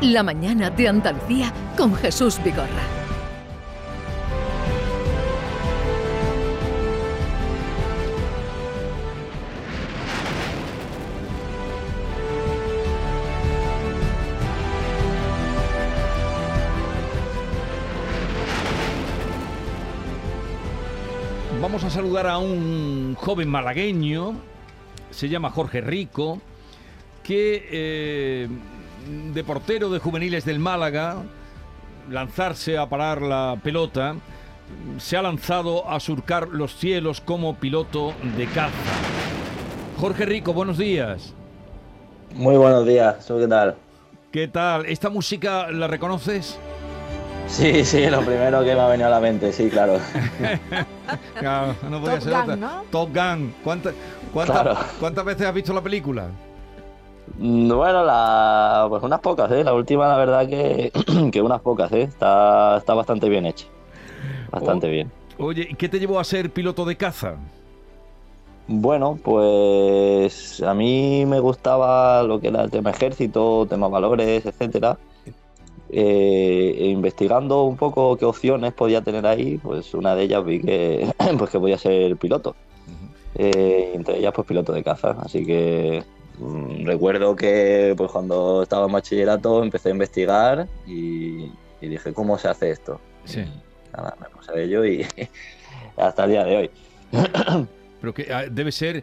La mañana de Andalucía con Jesús Vigorra. Vamos a saludar a un joven malagueño, se llama Jorge Rico, que eh, de portero de juveniles del Málaga, lanzarse a parar la pelota, se ha lanzado a surcar los cielos como piloto de caza. Jorge Rico, buenos días. Muy buenos días, ¿qué tal? ¿Qué tal? ¿Esta música la reconoces? Sí, sí, lo primero que me ha venido a la mente, sí, claro. claro no podía Top ser Gun, otra. ¿no? Top Gun. ¿Cuánta- cuánta- Claro. ¿Cuántas veces has visto la película? Mm, Bueno, la, pues unas pocas, ¿eh? La última, la verdad que, que unas pocas, ¿eh? Está, está bastante bien hecha. Bastante bien. Oye, ¿y qué te llevó a ser piloto de caza? Bueno, pues a mí me gustaba lo que era el tema ejército, tema valores, etcétera. Eh, e investigando un poco qué opciones podía tener ahí, pues una de ellas vi que, pues que podía ser piloto. Eh, entre ellas, pues piloto de caza. Así que recuerdo que pues cuando estaba en bachillerato empecé a investigar y, y dije, ¿cómo se hace esto? Sí. Y nada, me puse a ello y hasta el día de hoy. Pero que ah, debe ser eh,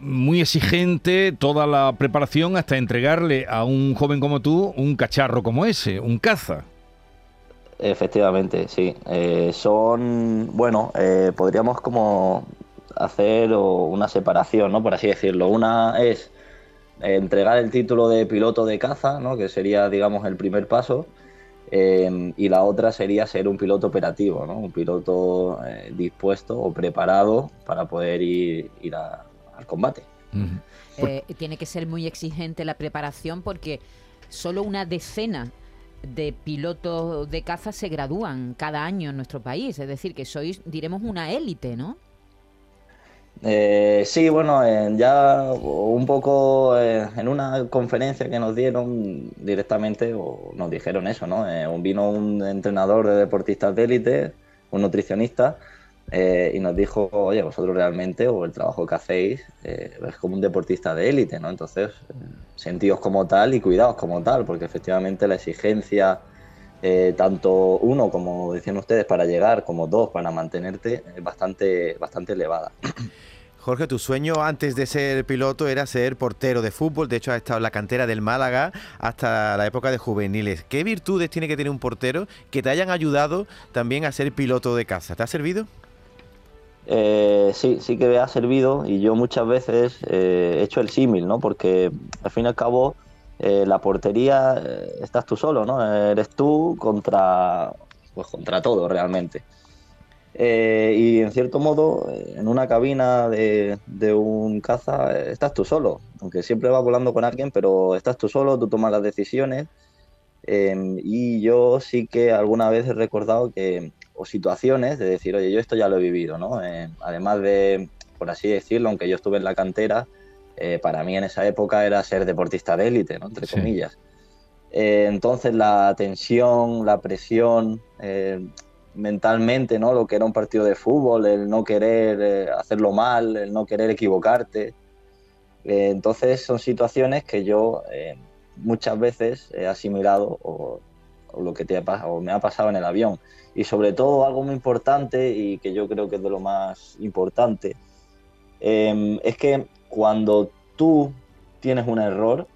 muy exigente toda la preparación hasta entregarle a un joven como tú un cacharro como ese, un caza. Efectivamente, sí. Eh, son, bueno, eh, podríamos como hacer una separación, ¿no? Por así decirlo. Una es entregar el título de piloto de caza, ¿no? Que sería, digamos, el primer paso. Eh, y la otra sería ser un piloto operativo, ¿no? Un piloto eh, dispuesto o preparado para poder ir, ir a- al combate. Eh, tiene que ser muy exigente la preparación porque solo una decena de pilotos de caza se gradúan cada año en nuestro país. Es decir, que sois, diremos, una élite, ¿no? Eh, sí, bueno, en- ya un poco eh, en una conferencia que nos dieron directamente, o nos dijeron eso, ¿no? Eh, vino un entrenador de deportistas de élite, un nutricionista, eh, y nos dijo, oye, vosotros realmente, o el trabajo que hacéis, eh, es como un deportista de élite, ¿no? Entonces, sentíos como tal y cuidaos como tal, porque efectivamente la exigencia, eh, tanto uno, como decían ustedes, para llegar, como dos, para mantenerte, es bastante, bastante elevada. Jorge, tu sueño antes de ser piloto era ser portero de fútbol. De hecho, has estado en la cantera del Málaga hasta la época de juveniles. ¿Qué virtudes tiene que tener un portero que te hayan ayudado también a ser piloto de caza? ¿Te ha servido? Eh, sí, sí que me ha servido y yo muchas veces eh, he hecho el símil, ¿no? Porque al fin y al cabo eh, la portería eh, estás tú solo, ¿no? Eres tú contra, pues contra todo realmente. Eh, y en cierto modo, en una cabina de, de un caza estás tú solo, aunque siempre vas volando con alguien, pero estás tú solo, tú tomas las decisiones. Eh, y yo sí que alguna vez he recordado que, o situaciones de decir, oye, yo esto ya lo he vivido, ¿no? Eh, además de, por así decirlo, aunque yo estuve en la cantera, eh, para mí en esa época era ser deportista de élite, ¿no? Entre Sí. comillas. Eh, entonces la tensión, la presión, eh, mentalmente, ¿no? Lo que era un partido de fútbol, el no querer eh, hacerlo mal, el no querer equivocarte. Eh, entonces son situaciones que yo eh, muchas veces he asimilado o, o lo que te ha, o me ha pasado en el avión. Y sobre todo algo muy importante y que yo creo que es de lo más importante, eh, es que cuando tú tienes un error,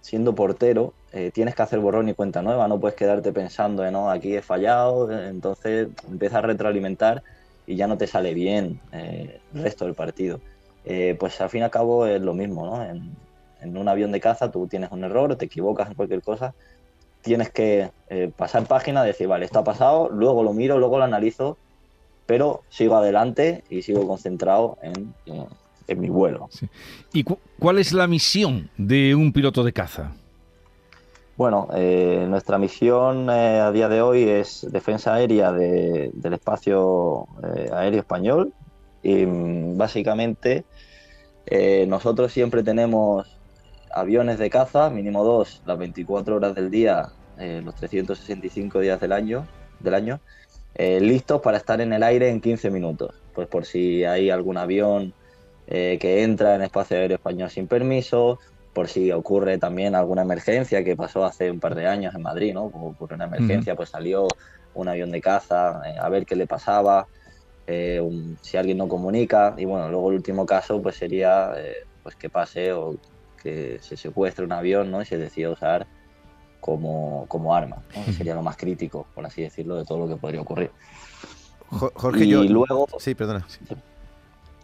siendo portero, eh, tienes que hacer borrón y cuenta nueva, no puedes quedarte pensando, eh, no, aquí he fallado, eh, entonces empiezas a retroalimentar y ya no te sale bien eh, el resto del partido. Pues al fin y al cabo es lo mismo, ¿no? En, en un avión de caza tú tienes un error, te equivocas en cualquier cosa, tienes que pasar página, decir, vale, esto ha pasado, luego lo miro, luego lo analizo, pero sigo adelante y sigo concentrado en, en- en mi vuelo. ¿Y cu- cuál es la misión de un piloto de caza? Bueno, eh, nuestra misión eh, a día de hoy es defensa aérea de- del espacio eh, aéreo español y mm, básicamente nosotros siempre tenemos aviones de caza, mínimo dos, las 24 horas del día, los 365 días del año, del año listos para estar en el aire en 15 minutos. Pues por si hay algún avión eh, que entra en espacio aéreo español sin permiso, por si ocurre también alguna emergencia que pasó hace un par de años en Madrid, ¿no? Como ocurrió una emergencia, pues salió un avión de caza eh, a ver qué le pasaba, eh, un- si alguien no comunica, y bueno, luego el último caso pues sería pues que pase o que se secuestre un avión, ¿no? Y se decida usar como, como arma, ¿no? Sería lo más crítico, por así decirlo, de todo lo que podría ocurrir. Jo- Jorge, y yo... luego, Sí, perdona.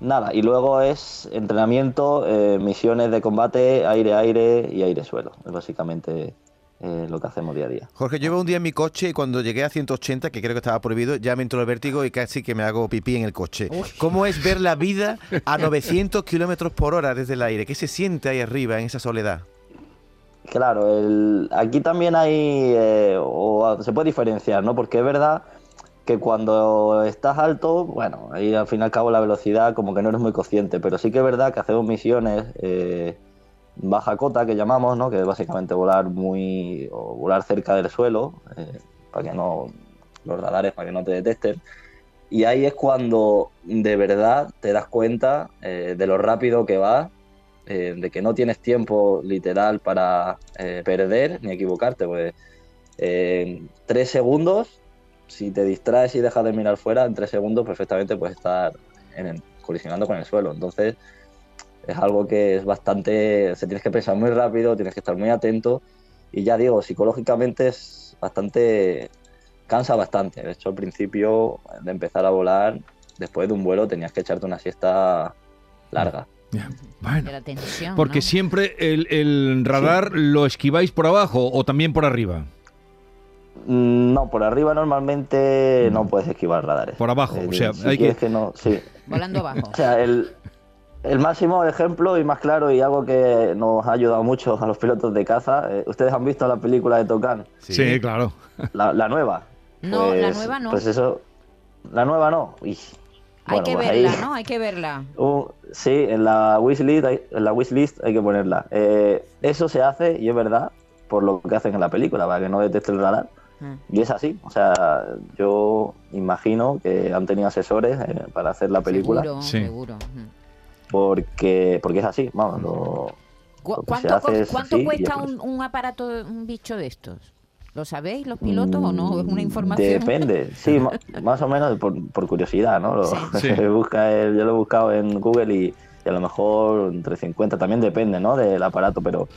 Nada, y luego es entrenamiento, eh, misiones de combate, aire-aire y aire-suelo. Es básicamente eh, lo que hacemos día a día. Jorge, yo iba un día en mi coche y cuando llegué a 180, que creo que estaba prohibido, ya me entró el vértigo y casi que me hago pipí en el coche. ¿Cómo es ver la vida a 900 kilómetros por hora desde el aire? ¿Qué se siente ahí arriba en esa soledad? Claro, el- aquí también hay, eh, o se puede diferenciar, ¿no? Porque es verdad que cuando estás alto, bueno, ahí al fin y al cabo la velocidad como que no eres muy consciente, pero sí que es verdad que hacemos misiones eh, baja cota que llamamos, ¿no? Que es básicamente volar muy, o volar cerca del suelo, eh, para que no, los radares para que no te detecten. Y ahí es cuando de verdad te das cuenta eh, de lo rápido que vas eh, de que no tienes tiempo literal para eh, perder ni equivocarte, pues eh, en tres segundos, si te distraes y dejas de mirar fuera, en tres segundos perfectamente puedes estar en el- colisionando con el suelo. Entonces es algo que es bastante, se tienes que pensar muy rápido, tienes que estar muy atento y ya digo, psicológicamente es bastante, cansa bastante. De hecho, al principio de empezar a volar, después de un vuelo tenías que echarte una siesta larga. Bueno, la tensión. porque ¿no? siempre el, el radar lo esquiváis por abajo o también por arriba. Mm, No, por arriba normalmente no puedes esquivar radares. Por abajo, o sea, si hay que- no, sí. Volando abajo. O sea, el, el máximo ejemplo y más claro y algo que nos ha ayudado mucho a los pilotos de caza, eh, ustedes han visto la película de Tocan, Sí, claro. la, la nueva. No, la Pues- nueva no. Pues eso, la nueva no. Uy. Hay que pues ahí- verla, ¿no? Hay que verla. Uh, sí, en la wishlist hay, en la wishlist hay que ponerla. Eh, eso se hace, y es verdad, por lo que hacen en la película, para que no detecte el radar. Y es así. O sea, yo imagino que han tenido asesores eh, para hacer la película. Seguro, Sí. seguro. Porque, porque es así. Vamos, lo- Cu- ¿Cuánto, hace co- es cuánto así cuesta un, un aparato, un bicho de estos? ¿Lo sabéis los pilotos o no? ¿Es una Mm, información? Depende, sí, más o menos por, por curiosidad, ¿no? Lo, Sí. Sí. se busca el- yo lo he buscado en Google y, y a lo mejor entre 50, también depende, ¿no? Del aparato, pero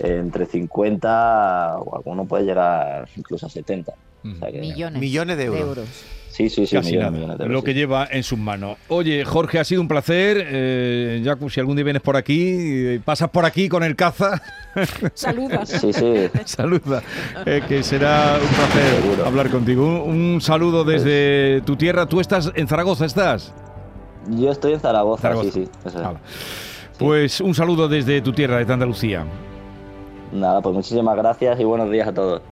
entre 50 o alguno puede llegar incluso a 70. O sea que- Millones, Millones de euros. Sí, sí, sí, Casi millones, de lo euros, que sí. lleva en sus manos. Oye, Jorge, ha sido un placer. Eh, Jacu, si algún día vienes por aquí, eh, pasas por aquí con el caza, Saluda. Sí, sí. saluda, eh, que será un placer Seguro. hablar contigo. Un, un saludo desde tu tierra. ¿Tú estás en Zaragoza? ¿Estás? Yo estoy en Zaragoza, Zaragoza. sí, sí. eso es. Hala. Pues un saludo desde tu tierra, de Andalucía. Nada, pues muchísimas gracias y buenos días a todos.